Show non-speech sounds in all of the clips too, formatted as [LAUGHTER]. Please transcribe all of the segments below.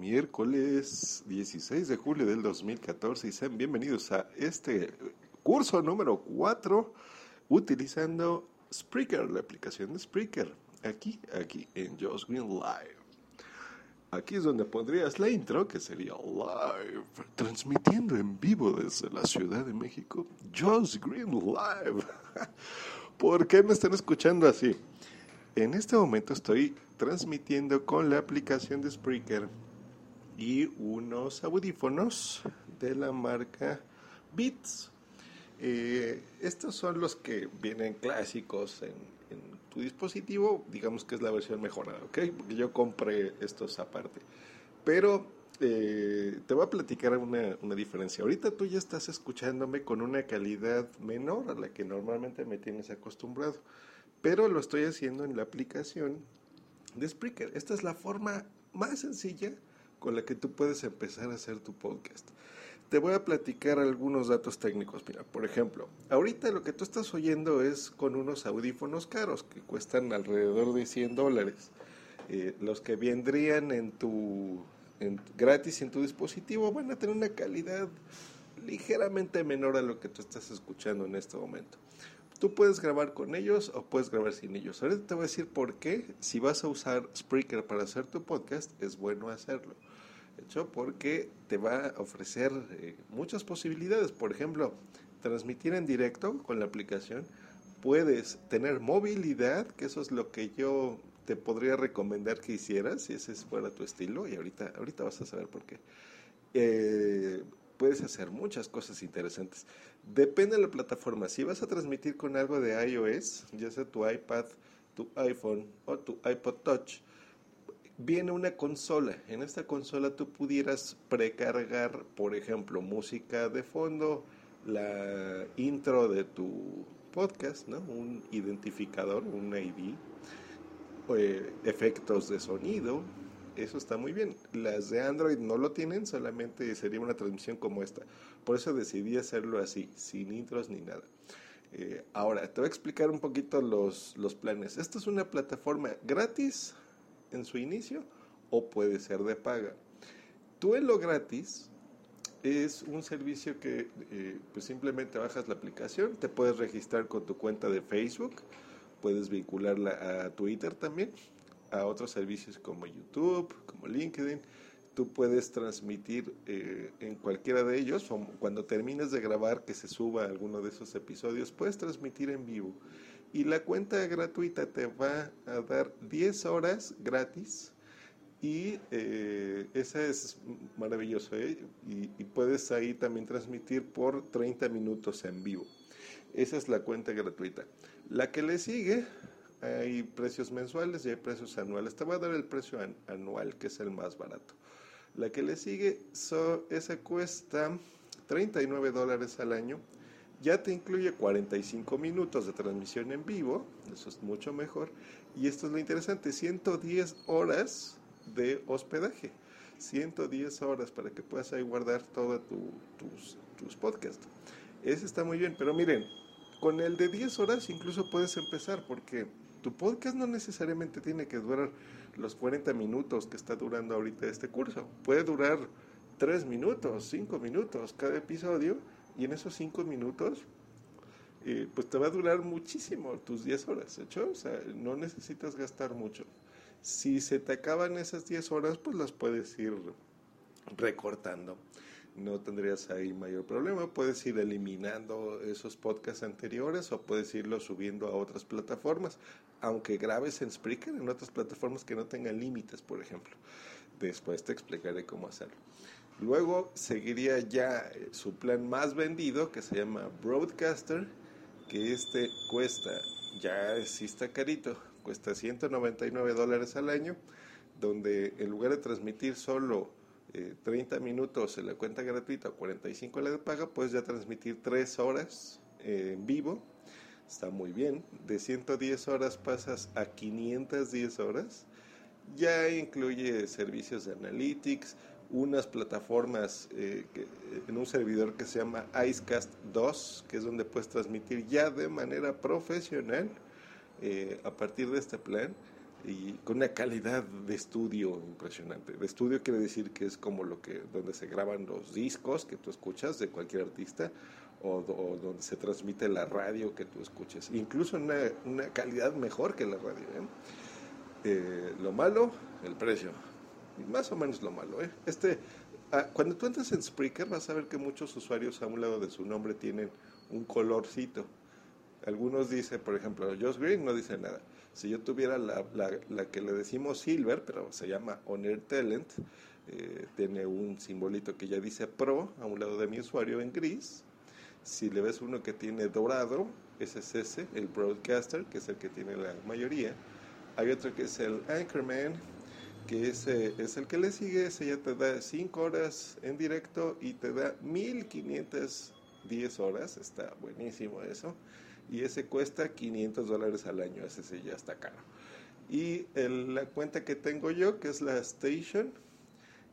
Miércoles 16 de julio del 2014 y sean bienvenidos a este curso número 4 utilizando Spreaker, la aplicación de Spreaker, aquí, aquí en Josh Green Live. Aquí es donde pondrías la intro, que sería live, transmitiendo en vivo desde la Ciudad de México, Josh Green Live. [LAUGHS] ¿Por qué me están escuchando así? En este momento estoy transmitiendo con la aplicación de Spreaker y unos audífonos de la marca Beats. Eh, estos son los que vienen clásicos en, tu dispositivo, digamos que es la versión mejorada, ¿ok? Porque yo compré estos aparte. Pero eh, te voy a platicar una, una, diferencia. Ahorita tú ya estás escuchándome con una calidad menor a la que normalmente me tienes acostumbrado, pero lo estoy haciendo en la aplicación de Spreaker. Esta es la forma más sencilla con la que tú puedes empezar a hacer tu podcast. Te voy a platicar algunos datos técnicos. Mira, por ejemplo, ahorita lo que tú estás oyendo es con unos audífonos caros que cuestan alrededor de 100 dólares. Eh, los que vendrían en tu gratis en tu dispositivo van a tener una calidad ligeramente menor a lo que tú estás escuchando en este momento. Tú puedes grabar con ellos o puedes grabar sin ellos. Ahorita te voy a decir por qué, si vas a usar Spreaker para hacer tu podcast, es bueno hacerlo hecho porque te va a ofrecer eh, muchas posibilidades. Por ejemplo, transmitir en directo con la aplicación. Puedes tener movilidad, que eso es lo que yo te podría recomendar que hicieras, si ese fuera tu estilo, y ahorita, ahorita vas a saber por qué. Eh, puedes hacer muchas cosas interesantes. Depende de la plataforma. Si vas a transmitir con algo de iOS, ya sea tu iPad, tu iPhone o tu iPod Touch, viene una consola. En esta consola tú pudieras precargar, por ejemplo, música de fondo, la intro de tu podcast, ¿no? Un identificador, un ID, eh, efectos de sonido. Eso está muy bien. Las de Android no lo tienen, solamente sería una transmisión como esta. Por eso decidí hacerlo así, sin intros ni nada. Eh, ahora, te voy a explicar un poquito los, los planes. Esta es una plataforma gratis en su inicio o puede ser de paga. Tú en lo gratis es un servicio que eh, pues simplemente bajas la aplicación, te puedes registrar con tu cuenta de Facebook, puedes vincularla a Twitter también, a otros servicios como YouTube, como LinkedIn. tú puedes transmitir eh, en cualquiera de ellos, cuando termines de grabar que se suba alguno de esos episodios, puedes transmitir en vivo. Y la cuenta gratuita te va a dar 10 horas gratis y eh, esa es maravilloso, ¿eh? y, puedes ahí también transmitir por 30 minutos en vivo. Esa es la cuenta gratuita. La que le sigue, hay precios mensuales y hay precios anuales. Te voy a dar el precio anual, que es el más barato. La que le sigue, so, esa cuesta 39 dólares al año. Ya te incluye 45 minutos de transmisión en vivo, eso es mucho mejor. Y esto es lo interesante, 110 horas de hospedaje. 110 horas para que puedas ahí guardar todos tu, tus, tus podcasts. Ese está muy bien, pero miren, con el de 10 horas incluso puedes empezar porque tu podcast no necesariamente tiene que durar los 40 minutos que está durando ahorita este curso. Puede durar 3 minutos, 5 minutos cada episodio y en esos 5 minutos eh, pues te va a durar muchísimo tus 10 horas, ¿hecho? O sea, no necesitas gastar mucho. Si se te acaban esas 10 horas, pues las puedes ir recortando. No tendrías ahí mayor problema. Puedes ir eliminando esos podcasts anteriores o puedes irlos subiendo a otras plataformas, aunque grabes en Spreaker en otras plataformas que no tengan límites, por ejemplo. Después te explicaré cómo hacerlo. Luego seguiría ya eh, su plan más vendido que se llama Broadcaster, que este cuesta, ya sí está carito, cuesta 199 dólares al año, donde en lugar de transmitir solo 30 eh, minutos en la cuenta gratuita o 45 en la de paga, puedes ya transmitir 3 horas eh, en vivo. Está muy bien. De 110 horas pasas a 510 horas. Ya incluye servicios de analytics, unas plataformas eh, en un servidor que se llama Icecast 2, que es donde puedes transmitir ya de manera profesional eh, a partir de este plan y con una calidad de estudio impresionante. De estudio quiere decir que es como lo que donde se graban los discos que tú escuchas de cualquier artista o, donde se transmite la radio que tú escuches. Incluso una, una calidad mejor que la radio. ¿eh? Eh, lo malo, el precio. Más o menos lo malo. Este, ah, cuando tú entras en Spreaker vas a ver que muchos usuarios a un lado de su nombre tienen un colorcito algunos dicen, por ejemplo, Josh Green no dice nada. Si yo tuviera la, la, que le decimos Silver, pero se llama Honor Talent, eh, tiene un simbolito que ya dice Pro a un lado de mi usuario en gris. Si le ves uno que tiene dorado, ese es ese, el Broadcaster, que es el que tiene la mayoría. Hay otro que es el Anchorman, que ese es el que le sigue, ese ya te da 5 horas en directo y te da 1510 horas, está buenísimo eso y ese cuesta 500 dólares al año, ese sí ya está caro. Y la cuenta que tengo yo, que es la Station,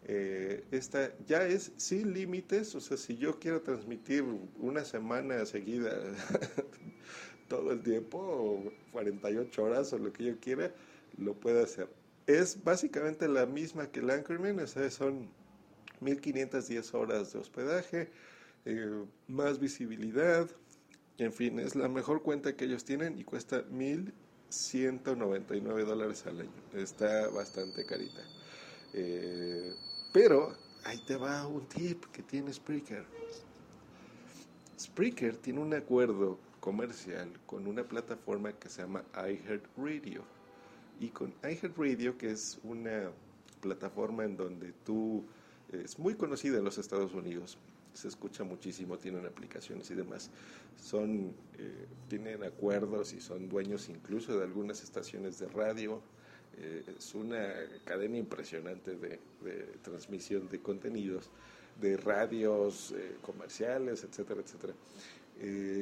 eh, esta ya es sin límites, o sea, si yo quiero transmitir una semana seguida [LAUGHS] todo el tiempo, o 48 horas o lo que yo quiera, lo puedo hacer. Es básicamente la misma que el Anchorman, o sea, son 1510 horas de hospedaje, eh, más visibilidad, en fin, es la mejor cuenta que ellos tienen y cuesta 1.199 dólares al año. Está bastante carita. Eh, pero ahí te va un tip que tiene Spreaker. Spreaker tiene un acuerdo comercial con una plataforma que se llama iHeartRadio. Y con iHeartRadio, que es una plataforma en donde tú es muy conocida en los Estados Unidos, se escucha muchísimo, tienen aplicaciones y demás. Son, eh, tienen acuerdos y son dueños incluso de algunas estaciones de radio. Eh, es una cadena impresionante de, transmisión de contenidos, de radios eh, comerciales, etcétera, etcétera.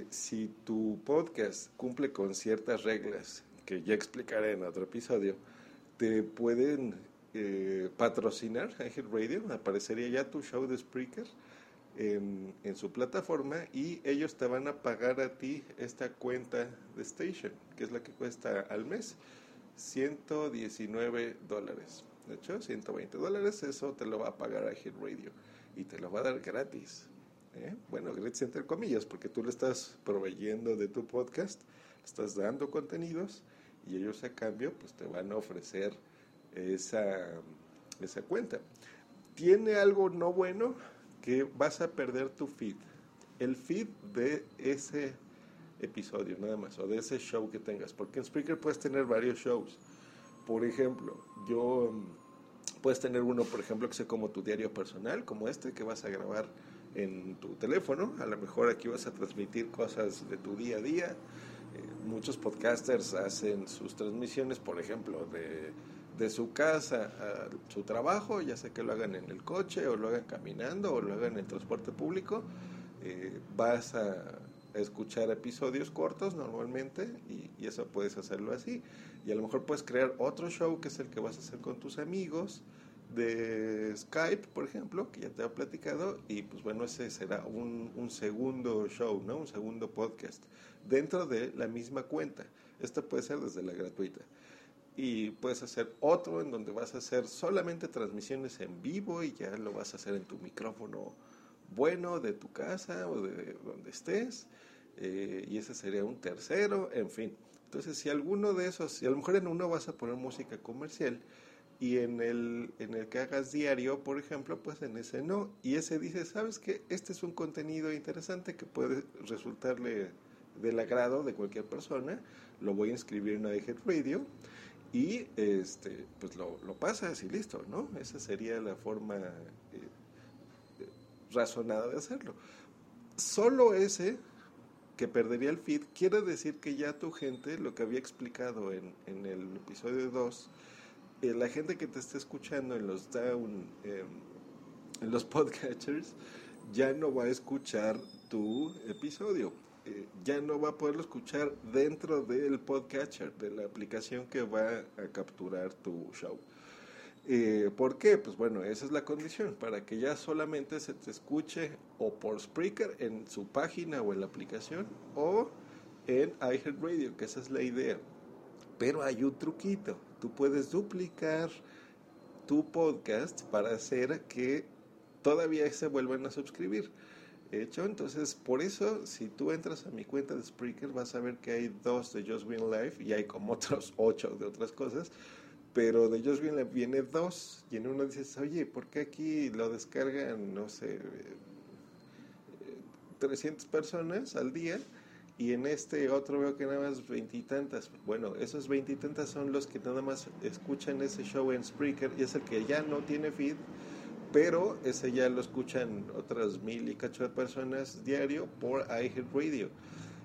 si tu podcast cumple con ciertas reglas que ya explicaré en otro episodio, te pueden patrocinar Angel Radio, aparecería ya tu show de Spreaker en, su plataforma y ellos te van a pagar a ti esta cuenta de Station, que es la que cuesta al mes 119 dólares. De hecho, 120 dólares, eso te lo va a pagar Hit Radio y te lo va a dar gratis. ¿eh? Bueno, gratis entre comillas, porque tú le estás proveyendo de tu podcast, estás dando contenidos y ellos a cambio pues te van a ofrecer esa, esa cuenta. tiene algo no bueno que vas a perder tu feed. El feed de ese episodio, nada más, o de ese show que tengas. Porque en Spreaker puedes tener varios shows. Por ejemplo, yo mm, puedes tener uno, por ejemplo, que sea como tu diario personal, como este que vas a grabar en tu teléfono. A lo mejor aquí vas a transmitir cosas de tu día a día. Muchos podcasters hacen sus transmisiones, por ejemplo, de, de su casa a su trabajo, ya sea que lo hagan en el coche o lo hagan caminando o lo hagan en transporte público. Eh, vas a escuchar episodios cortos normalmente y, y, eso puedes hacerlo así. Y a lo mejor puedes crear otro show que es el que vas a hacer con tus amigos de Skype, por ejemplo, que ya te he platicado, y pues bueno, ese será un, un, segundo show, ¿no? Un segundo podcast dentro de la misma cuenta. Esto puede ser desde la gratuita. Y puedes hacer otro en donde vas a hacer solamente transmisiones en vivo y ya lo vas a hacer en tu micrófono bueno de tu casa o de donde estés. Eh, y ese sería un tercero, en fin. Entonces, si alguno de esos, si a lo mejor en uno vas a poner música comercial, y en el, en el que hagas diario, por ejemplo, pues en ese no. Y ese dice, ¿sabes qué? Este es un contenido interesante que puede resultarle del agrado de cualquier persona. Lo voy a inscribir en iHead Radio y este, pues lo, lo pasas y listo, ¿no? Esa sería la forma eh, razonada de hacerlo. Solo ese que perdería el feed quiere decir que ya tu gente, lo que había explicado en, en el episodio 2, eh, la gente que te está escuchando en los down, eh, en los [LAUGHS] podcatchers, ya no va a escuchar tu episodio. Eh, ya no va a poderlo escuchar dentro del podcatcher, de la aplicación que va a capturar tu show. Eh, ¿Por qué? Pues bueno, esa es la condición, para que ya solamente se te escuche o por Spreaker en su página o en la aplicación o en iHeartRadio, que esa es la idea. Pero hay un truquito, tú puedes duplicar tu podcast para hacer que todavía se vuelvan a suscribir. Hecho, entonces por eso si tú entras a mi cuenta de Spreaker vas a ver que hay dos de Just Green Life y hay como [LAUGHS] otros ocho de otras cosas pero de ellos viene, viene dos y en uno dices, oye, ¿por qué aquí lo descargan, no sé, 300 personas al día? Y en este otro veo que nada más veintitantas. Bueno, esos veintitantas son los que nada más escuchan ese show en Spreaker y es el que ya no tiene feed, pero ese ya lo escuchan otras mil y cacho de personas diario por iHeartRadio.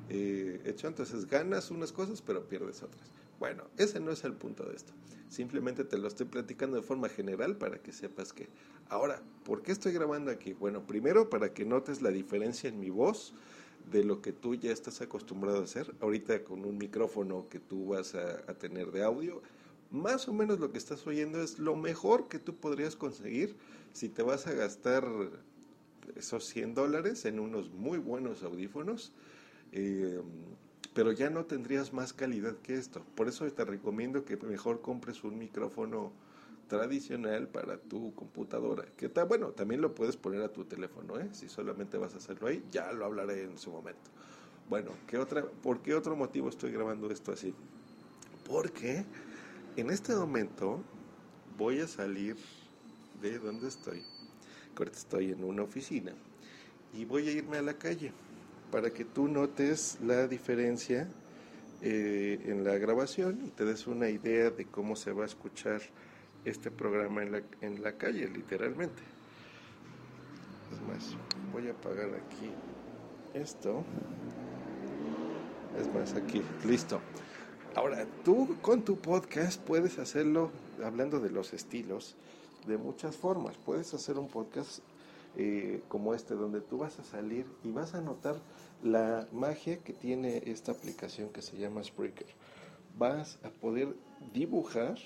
Eh, hecho, entonces ganas unas cosas, pero pierdes otras. Bueno, ese no es el punto de esto. Simplemente te lo estoy platicando de forma general para que sepas que. Ahora, ¿por qué estoy grabando aquí? Bueno, primero para que notes la diferencia en mi voz de lo que tú ya estás acostumbrado a hacer. Ahorita con un micrófono que tú vas a, a tener de audio, más o menos lo que estás oyendo es lo mejor que tú podrías conseguir si te vas a gastar esos 100 dólares en unos muy buenos audífonos. Eh, pero ya no tendrías más calidad que esto. Por eso te recomiendo que mejor compres un micrófono tradicional para tu computadora. Que está bueno, también lo puedes poner a tu teléfono, ¿eh? si solamente vas a hacerlo ahí, ya lo hablaré en su momento. Bueno, ¿qué otra, ¿por qué otro motivo estoy grabando esto así? Porque en este momento voy a salir de donde estoy. Ahorita estoy en una oficina y voy a irme a la calle para que tú notes la diferencia eh, en la grabación y te des una idea de cómo se va a escuchar este programa en la, en la calle, literalmente. Es más, voy a apagar aquí esto. Es más, aquí, listo. Ahora, tú con tu podcast puedes hacerlo, hablando de los estilos, de muchas formas. Puedes hacer un podcast eh, como este, donde tú vas a salir y vas a notar la magia que tiene esta aplicación que se llama Spreaker. Vas a poder dibujar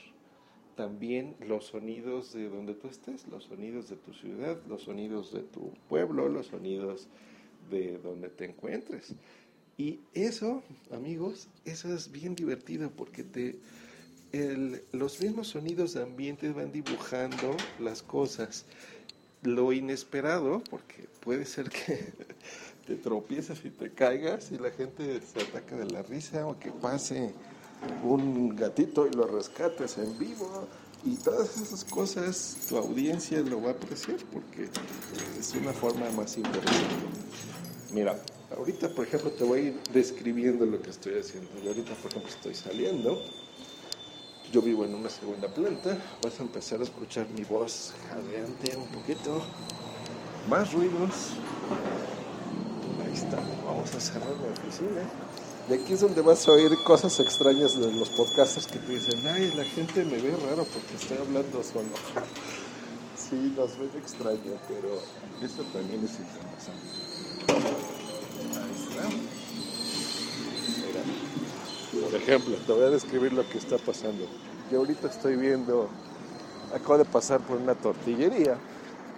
también los sonidos de donde tú estés, los sonidos de tu ciudad, los sonidos de tu pueblo, los sonidos de donde te encuentres. Y eso, amigos, eso es bien divertido porque te, los mismos sonidos de ambiente van dibujando las cosas lo inesperado, porque puede ser que [LAUGHS] te tropieces y te caigas y la gente se ataque de la risa o que pase un gatito y lo rescates en vivo Y todas esas cosas tu audiencia lo va a apreciar porque es una forma más interesante. Mira, ahorita por ejemplo te voy a ir describiendo lo que estoy haciendo. Yo ahorita por ejemplo estoy saliendo. Yo vivo en una segunda planta. Vas a empezar a escuchar mi voz jadeante un poquito. Más ruidos. Ahí está. Vamos a cerrar la oficina. Y aquí es donde vas a oír cosas extrañas de los podcasts que te dicen, ay, la gente me ve raro porque estoy hablando solo. [LAUGHS] Sí, nos ven extraño, pero eso también es información. Por ejemplo, te voy a describir lo que está pasando. Yo ahorita estoy viendo, acabo de pasar por una tortillería,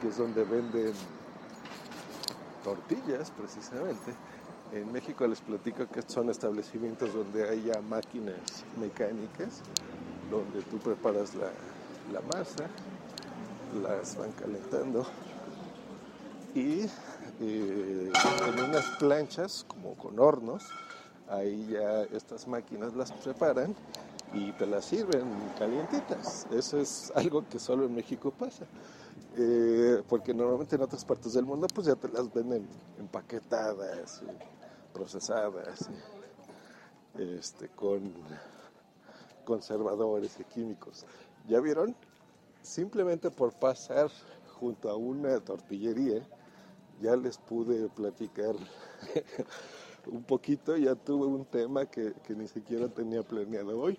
que es donde venden tortillas precisamente en México les platico que son establecimientos donde hay ya máquinas mecánicas, donde tú preparas la, la masa, las van calentando y eh, en unas planchas como con hornos, ahí ya estas máquinas las preparan y te las sirven calientitas. Eso es algo que solo en México pasa. Eh, porque normalmente en otras partes del mundo pues ya te las venden empaquetadas, procesadas, este, con conservadores y químicos. ¿Ya vieron? Simplemente por pasar junto a una tortillería, ya les pude platicar [LAUGHS] un poquito, ya tuve un tema que, que ni siquiera tenía planeado hoy.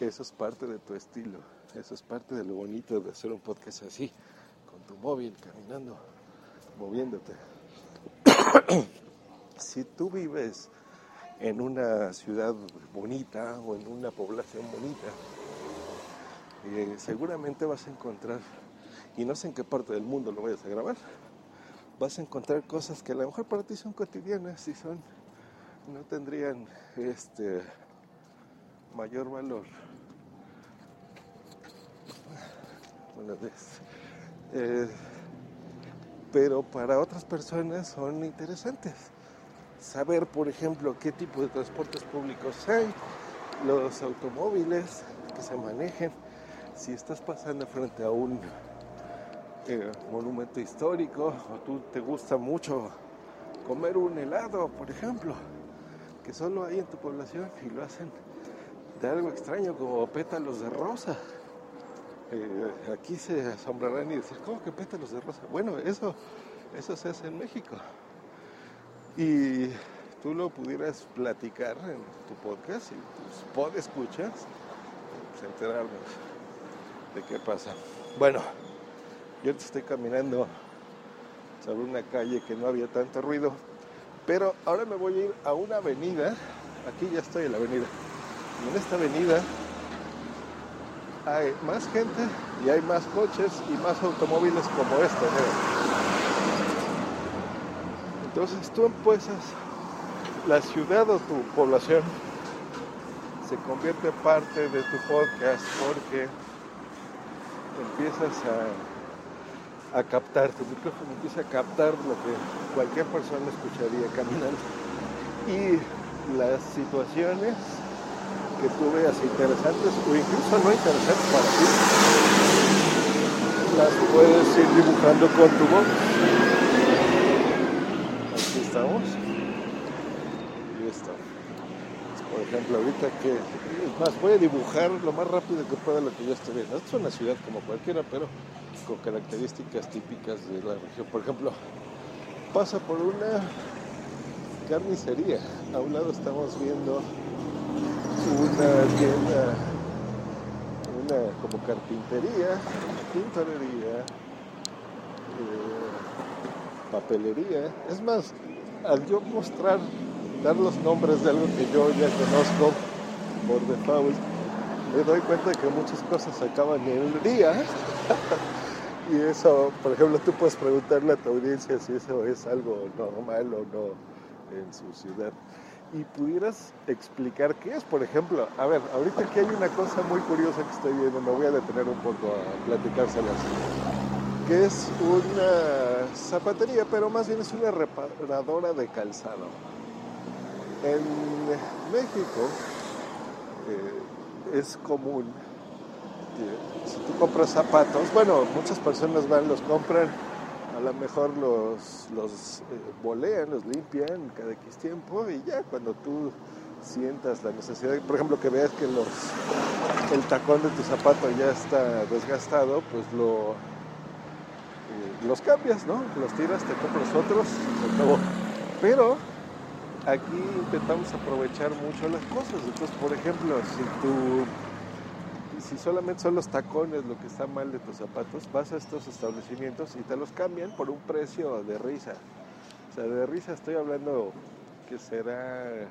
Eso es parte de tu estilo, eso es parte de lo bonito de hacer un podcast así tu móvil, caminando, moviéndote. [COUGHS] si tú vives en una ciudad bonita o en una población bonita, eh, seguramente vas a encontrar, y no sé en qué parte del mundo lo vayas a grabar, vas a encontrar cosas que a lo mejor para ti son cotidianas y son, no tendrían este mayor valor. Buenas veces. Eh, pero para otras personas son interesantes. Saber, por ejemplo, qué tipo de transportes públicos hay, los automóviles que se manejen, si estás pasando frente a un eh, monumento histórico o tú te gusta mucho comer un helado, por ejemplo, que solo hay en tu población y lo hacen de algo extraño como pétalos de rosa. Eh, aquí se asombrarán y decir, ¿cómo que pétalos de rosa? Bueno, eso, eso se hace en México. Y tú lo pudieras platicar en tu podcast y tus pod escuchas, pues enterarnos de qué pasa. Bueno, yo te estoy caminando sobre una calle que no había tanto ruido, pero ahora me voy a ir a una avenida, aquí ya estoy en la avenida, y en esta avenida hay más gente y hay más coches y más automóviles como este. Entonces tú empiezas, la ciudad o tu población se convierte parte de tu podcast porque empiezas a, a captar, tu micrófono empieza a captar lo que cualquier persona escucharía caminando. Y las situaciones que tú veas interesantes o incluso no interesantes para ti, las puedes ir dibujando con tu voz. Aquí estamos. Y esto. Por ejemplo, ahorita que, es más, voy a dibujar lo más rápido que pueda lo que yo estoy viendo. Esto es una ciudad como cualquiera, pero características típicas de la región. Por ejemplo, pasa por una carnicería. A un lado estamos viendo una como carpintería, pintorería, eh, papelería. Es más, al yo mostrar, dar los nombres de algo que yo ya conozco por default, me doy cuenta de que muchas cosas acaban en el día. [LAUGHS] y eso, por ejemplo, tú puedes preguntarle a tu audiencia si eso es algo normal o no en su ciudad y pudieras explicar qué es, por ejemplo, a ver, ahorita aquí hay una cosa muy curiosa que estoy viendo, me voy a detener un poco a platicárselas, que es una zapatería, pero más bien es una reparadora de calzado. En México eh, es común si tú compras zapatos, bueno, muchas personas van, los compran, a lo mejor los, los eh, bolean, los limpian cada X tiempo y ya cuando tú sientas la necesidad, por ejemplo, que veas que los, el tacón de tu zapato ya está desgastado, pues lo, eh, los cambias, ¿no? Los tiras, te compras otros, se acabó. Pero aquí intentamos aprovechar mucho las cosas. Entonces, por ejemplo, si tú si solamente son los tacones lo que está mal de tus zapatos, vas a estos establecimientos y te los cambian por un precio de risa. O sea, de risa estoy hablando que será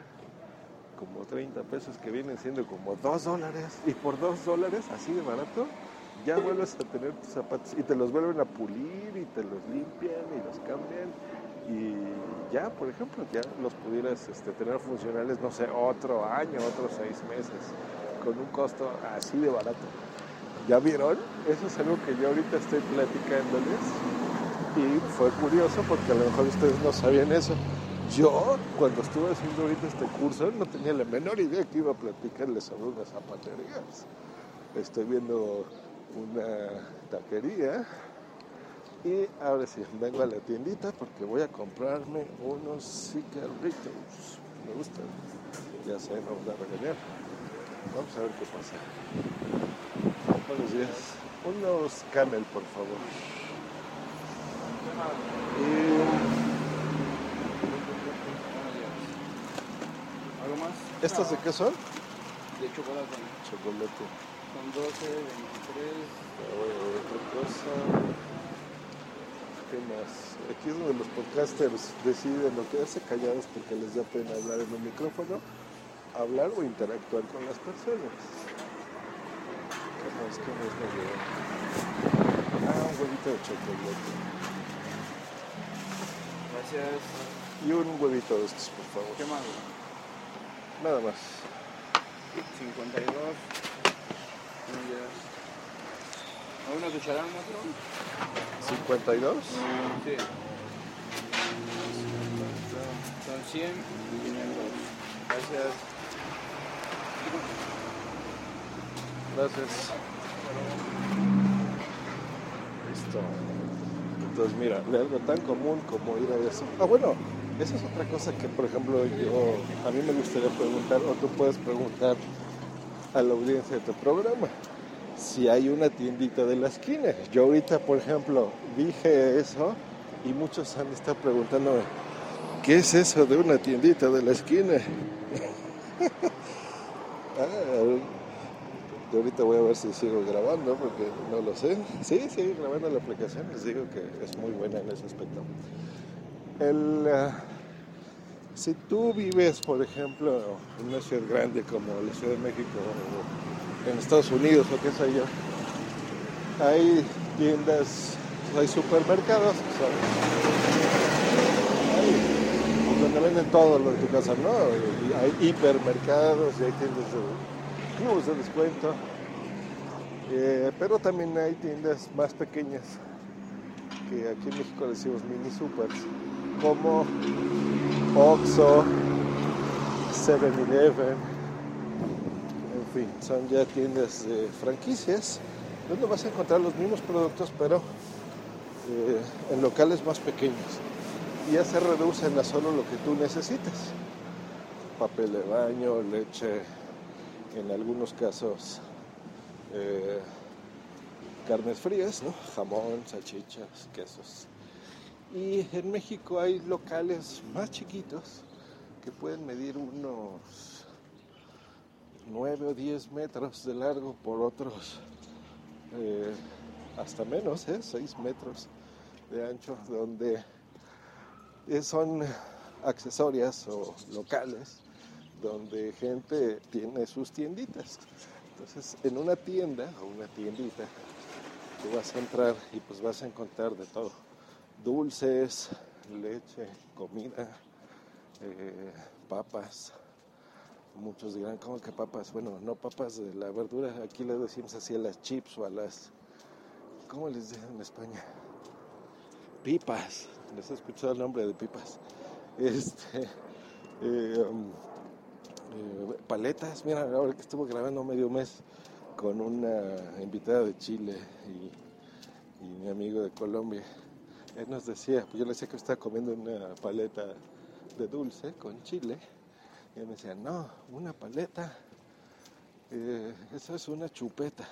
como 30 pesos que vienen siendo como 2 dólares. Y por 2 dólares, así de barato, ya vuelves a tener tus zapatos y te los vuelven a pulir y te los limpian y los cambian. Y ya, por ejemplo, ya los pudieras este, tener funcionales, no sé, otro año, otros 6 meses con un costo así de barato. ¿Ya vieron? Eso es algo que yo ahorita estoy platicándoles y fue curioso porque a lo mejor ustedes no sabían eso. Yo, cuando estuve haciendo ahorita este curso, no tenía la menor idea que iba a platicarles sobre unas zapaterías. Estoy viendo una taquería y ahora sí, vengo a la tiendita porque voy a comprarme unos cigarritos. Me gustan. Ya sé, no voy a regañar. Vamos a ver qué pasa. Buenos días. Unos camel, por favor. ¿Algo más? ¿Estos de qué son? De chocolate. Chocolate. Son 12, 23. Ahora, otra cosa. ¿Qué más? Aquí es donde los podcasters deciden no quedarse callados porque les da pena hablar en un micrófono, hablar o interactuar con las personas. ¿Qué más? ¿Qué más me llegó? Ah, un huevito de chocolate. Gracias. Y un huevito de estos, por favor. ¿Qué más? Nada más. 52. Millas. ¿Hay una cucharada otro? 52. Sí. Son 100 y 500. Gracias. Gracias. Listo. Entonces, mira, de algo tan común como ir a eso. Ah, bueno, esa es otra cosa que, por ejemplo, yo, a mí me gustaría preguntar, o tú puedes preguntar a la audiencia de tu programa, si hay una tiendita de la esquina. Yo ahorita, por ejemplo, dije eso y muchos han estado preguntándome, ¿qué es eso de una tiendita de la esquina? [LAUGHS] Ah, ahorita voy a ver si sigo grabando porque no lo sé. Sí, sigue grabando la aplicación. Les digo que es muy buena en ese aspecto. El, ah, si tú vives, por ejemplo, en una ciudad grande como la Ciudad de México o en Estados Unidos o qué sé yo, hay tiendas, hay supermercados hay, donde venden todo lo de tu casa, ¿no? Hay hipermercados y hay tiendas de clubes de descuento. Eh, pero también hay tiendas más pequeñas que aquí en México decimos mini supers, como Oxxo, 7-Eleven, en fin, son ya tiendas de franquicias donde vas a encontrar los mismos productos, pero eh, en locales más pequeños. Ya se reducen a solo lo que tú necesitas. Papel de baño, leche, en algunos casos eh, carnes frías, ¿no? jamón, salchichas, quesos. Y en México hay locales más chiquitos que pueden medir unos 9 o 10 metros de largo por otros eh, hasta menos, ¿eh? 6 metros de ancho, donde son accesorias o locales donde gente tiene sus tienditas. Entonces, en una tienda o una tiendita, tú vas a entrar y pues vas a encontrar de todo. Dulces, leche, comida, eh, papas. Muchos dirán, ¿cómo que papas? Bueno, no papas de la verdura, aquí le decimos así a las chips o a las... ¿Cómo les dicen en España? Pipas. ¿Les he escuchado el nombre de pipas? Este... [LAUGHS] eh, um, eh, paletas, mira, ahora que estuve grabando medio mes con una invitada de Chile y, mi amigo de Colombia. Él nos decía, pues yo le decía que estaba comiendo una paleta de dulce con chile. Y él me decía, no, una paleta, eh, eso es una chupeta.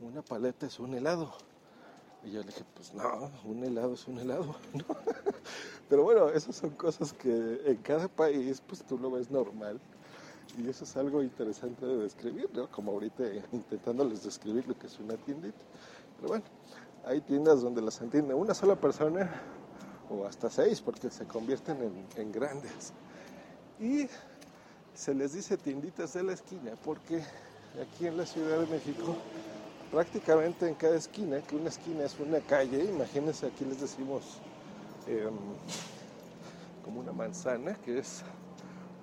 Una paleta es un helado. Y yo le dije, pues no, un helado es un helado. [LAUGHS] ¿no? Pero bueno, esas son cosas que en cada país pues tú lo ves normal. Y eso es algo interesante de describir. Como ahorita intentándoles describir lo que es una tiendita. Pero bueno, hay tiendas donde las entiende una sola persona o hasta seis porque se convierten en, en grandes. Y se les dice tienditas de la esquina porque aquí en la Ciudad de México prácticamente en cada esquina, que una esquina es una calle, imagínense aquí les decimos eh, como una manzana, que es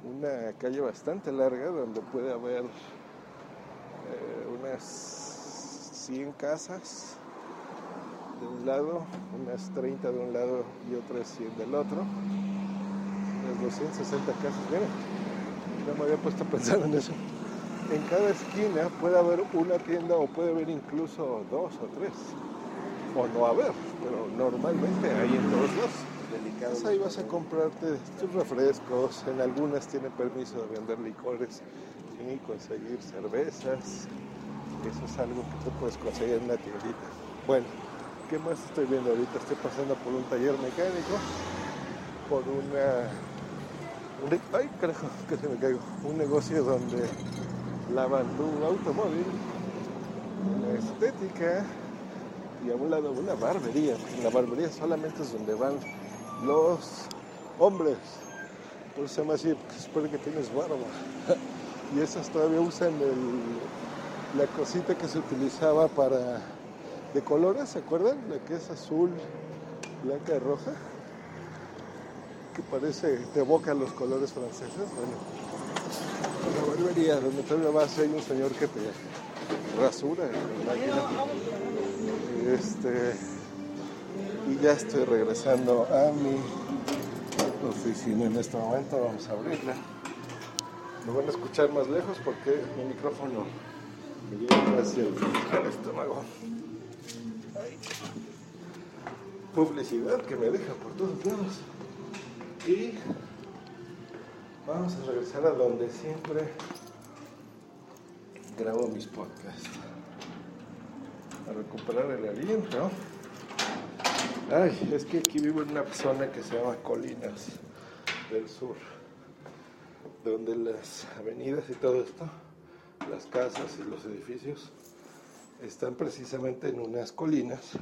una calle bastante larga donde puede haber eh, unas 100 casas de un lado, unas 30 de un lado y otras 100 del otro, unas 260 casas, miren, no me había puesto a pensar en eso en cada esquina puede haber una tienda o puede haber incluso dos o tres. O no haber, pero normalmente hay en todos lados. Entonces ahí vas a comprarte tus refrescos, en algunas tienen permiso de vender licores y conseguir cervezas. Eso es algo que tú puedes conseguir en una tiendita. Bueno, ¿qué más estoy viendo ahorita? Estoy pasando por un taller mecánico, por una... un- ay, carajo, que se me caigo. Un negocio donde lavan tu automóvil, una estética y a un lado una barbería. La barbería solamente es donde van los hombres. Por eso se así, porque supone que tienes barba. [LAUGHS] Y esas todavía usan la cosita que se utilizaba para de colores, ¿se acuerdan? La que es azul, blanca y roja. Que parece, te evoca los colores franceses. Bueno, la barbería donde todavía vas hay un señor que te rasura en la máquina. Este, y ya estoy regresando a mi oficina en este momento. Vamos a abrirla. Me van a escuchar más lejos porque mi micrófono me llega casi al, al estómago. Publicidad que me deja por todos lados. Y Vamos a regresar a donde siempre grabo mis podcasts. A recuperar el aliento. Ay, es que aquí vivo en una zona que se llama Colinas del Sur, donde las avenidas y todo esto, las casas y los edificios, están precisamente en unas colinas.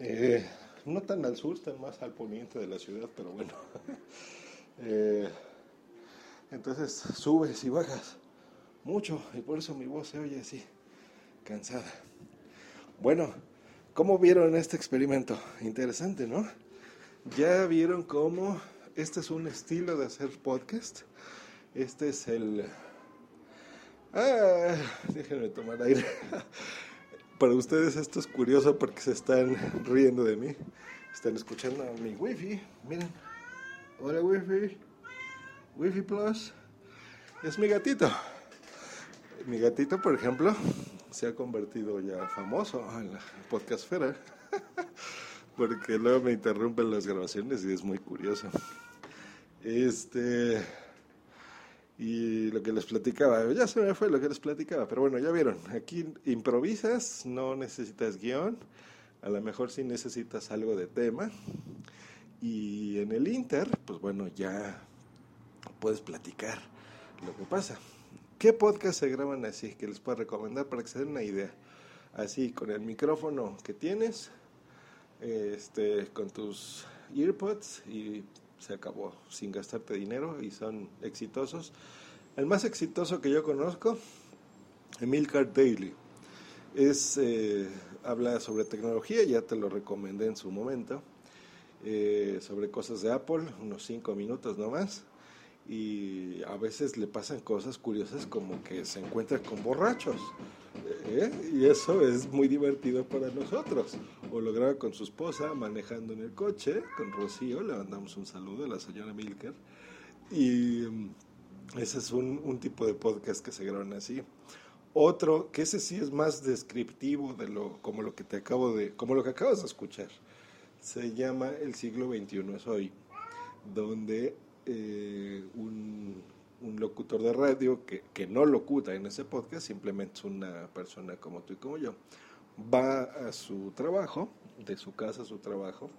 eh, no tan al sur, están más al poniente de la ciudad, pero bueno. [LAUGHS] Eh, entonces subes y bajas mucho y por eso mi voz se oye así, cansada. Bueno, ¿cómo vieron este experimento? Interesante, ¿no? Ya vieron cómo este es un estilo de hacer podcast. Este es el... Ah, déjenme tomar aire. [LAUGHS] Para ustedes esto es curioso porque se están riendo de mí. Están escuchando mi wifi. Miren. Hola wifi. Wifi Plus. Es mi gatito. Mi gatito, por ejemplo, se ha convertido ya famoso en la podcastfera. [LAUGHS] Porque luego me interrumpen las grabaciones y es muy curioso. Este. Y lo que les platicaba, ya se me fue lo que les platicaba, pero bueno, ya vieron, aquí improvisas, no necesitas guion, a lo mejor sí necesitas algo de tema. Y en el Inter, pues bueno, ya puedes platicar lo que pasa. ¿Qué podcast se graban así que les puedo recomendar para que se den una idea? Así, con el micrófono que tienes, este, con tus earpods y se acabó, sin gastarte dinero y son exitosos. El más exitoso que yo conozco, Emilcar Daily, es, eh, habla sobre tecnología, ya te lo recomendé en su momento, eh, sobre cosas de Apple, unos cinco minutos nomás y a veces le pasan cosas curiosas como que se encuentra con borrachos. ¿eh? Y eso es muy divertido para nosotros. O lo graba con su esposa manejando en el coche, con Rocío, le mandamos un saludo a la señora Milker. Y mm, ese es un, un tipo de podcast que se graban así. Otro, que ese sí es más descriptivo de lo, como lo que te acabo de, como lo que acabas de escuchar. Se llama El siglo XXI es hoy, donde eh, un, locutor de radio que, que no locuta en ese podcast, simplemente es una persona como tú y como yo, va a su trabajo, de su casa a su trabajo,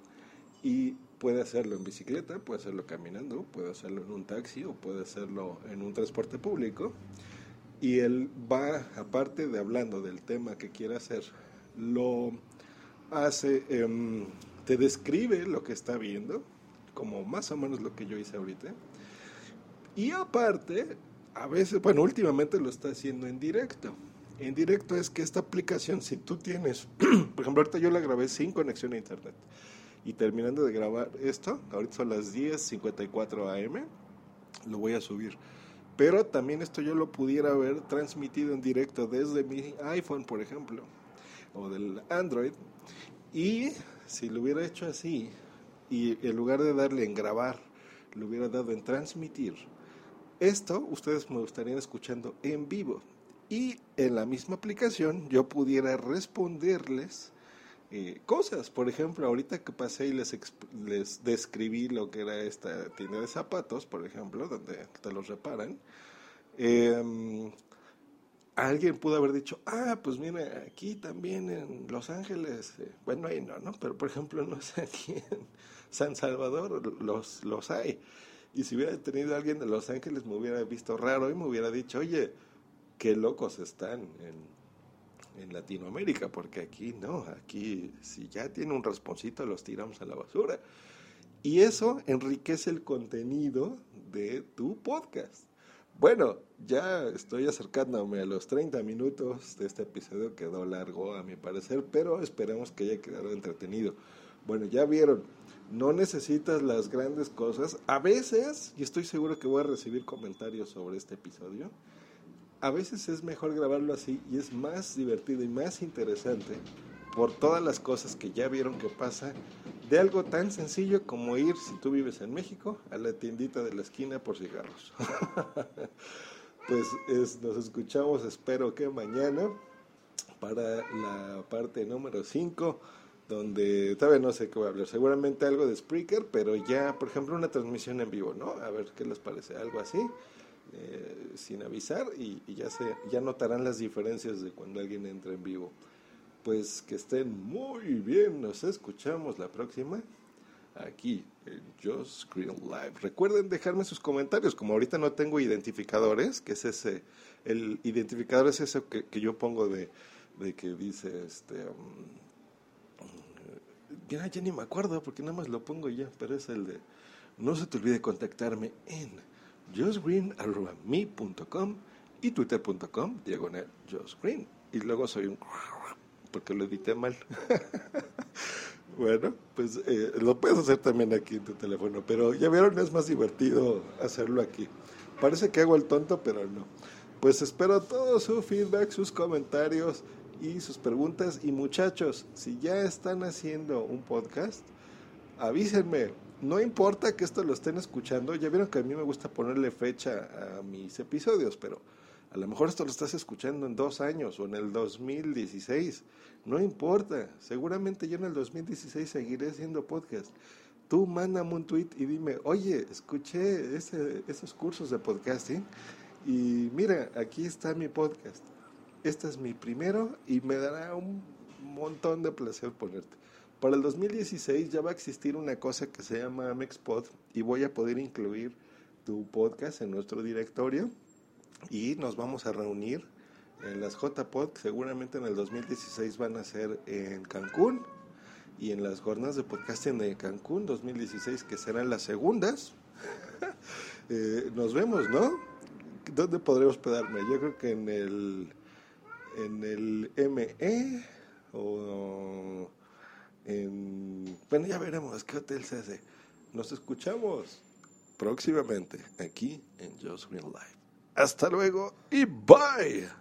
y puede hacerlo en bicicleta, puede hacerlo caminando, puede hacerlo en un taxi o puede hacerlo en un transporte público. Y él va, aparte de hablando del tema que quiere hacer, lo hace, em, te describe lo que está viendo, como más o menos lo que yo hice ahorita. Y aparte, a veces, bueno, últimamente lo está haciendo en directo. En directo es que esta aplicación, si tú tienes, [CLEARS THROAT] por ejemplo, ahorita yo la grabé sin conexión a internet. Y terminando de grabar esto, ahorita son las 10:54 am, lo voy a subir. Pero también esto yo lo pudiera haber transmitido en directo desde mi iPhone, por ejemplo, o del Android. Y si lo hubiera hecho así, y en lugar de darle en grabar, lo hubiera dado en transmitir, esto ustedes me estarían escuchando en vivo. Y en la misma aplicación yo pudiera responderles eh, cosas. Por ejemplo, ahorita que pasé y les, les describí lo que era esta tienda de zapatos, por ejemplo, donde te los reparan, eh, alguien pudo haber dicho, ah, pues mira, aquí también en Los Ángeles, eh, bueno, ahí no, ¿no? Pero por ejemplo, no sé, aquí San Salvador los, los hay. Y si hubiera tenido alguien de Los Ángeles me hubiera visto raro y me hubiera dicho, oye, qué locos están en, Latinoamérica, porque aquí no, aquí si ya tiene un rasponcito los tiramos a la basura. Y eso enriquece el contenido de tu podcast. Bueno, ya estoy acercándome a los 30 minutos de este episodio, quedó largo a mi parecer, pero esperemos que haya quedado entretenido. Bueno, ya vieron, no necesitas las grandes cosas. A veces, y estoy seguro que voy a recibir comentarios sobre este episodio, a veces es mejor grabarlo así y es más divertido y más interesante por todas las cosas que ya vieron que pasa de algo tan sencillo como ir, si tú vives en México, a la tiendita de la esquina por cigarros. [LAUGHS] pues es, nos escuchamos, espero que mañana, para la parte número 5, donde todavía no sé qué voy a hablar, seguramente algo de Spreaker, pero ya, por ejemplo, una transmisión en vivo, ¿no? A ver qué les parece, algo así. Eh, sin avisar y, ya se ya notarán las diferencias de cuando alguien entra en vivo pues que estén muy bien. Nos escuchamos la próxima aquí en Just Screen Live. Recuerden dejarme sus comentarios. Como ahorita no tengo identificadores, que es ese, el identificador es eso que, que yo pongo de, de, que dice, este, um, ya, ya ni me acuerdo porque nada más lo pongo ya, pero es el de, no se te olvide contactarme en justgreen.me.com y twitter.com diagonal justgreen. Y luego soy un [LAUGHS] porque lo edité mal. [LAUGHS] bueno, pues eh, lo puedes hacer también aquí en tu teléfono, pero ya vieron, es más divertido hacerlo aquí. Parece que hago el tonto, pero no. Pues espero todo su feedback, sus comentarios y sus preguntas. Y muchachos, si ya están haciendo un podcast, avísenme. No importa que esto lo estén escuchando. Ya vieron que a mí me gusta ponerle fecha a mis episodios, pero a lo mejor esto lo estás escuchando en dos años o en el 2016. No importa. Seguramente yo en el 2016 seguiré haciendo podcast. Tú mándame un tweet y dime, oye, escuché ese, esos cursos de podcasting y mira, aquí está mi podcast. Este es mi primero y me dará un montón de placer ponerte. Para el 2016 ya va a existir una cosa que se llama Mexpod y voy a poder incluir tu podcast en nuestro directorio y nos vamos a reunir en las JPod, seguramente en el 2016 van a ser en Cancún y en las jornadas de podcasting de Cancún 2016 que serán las segundas. [LAUGHS] eh, nos vemos, ¿no? ¿Dónde podré hospedarme? Yo creo que en el en el ME o en bueno ya veremos qué hotel se hace. Nos escuchamos próximamente aquí en Just Real Life. Hasta luego y bye.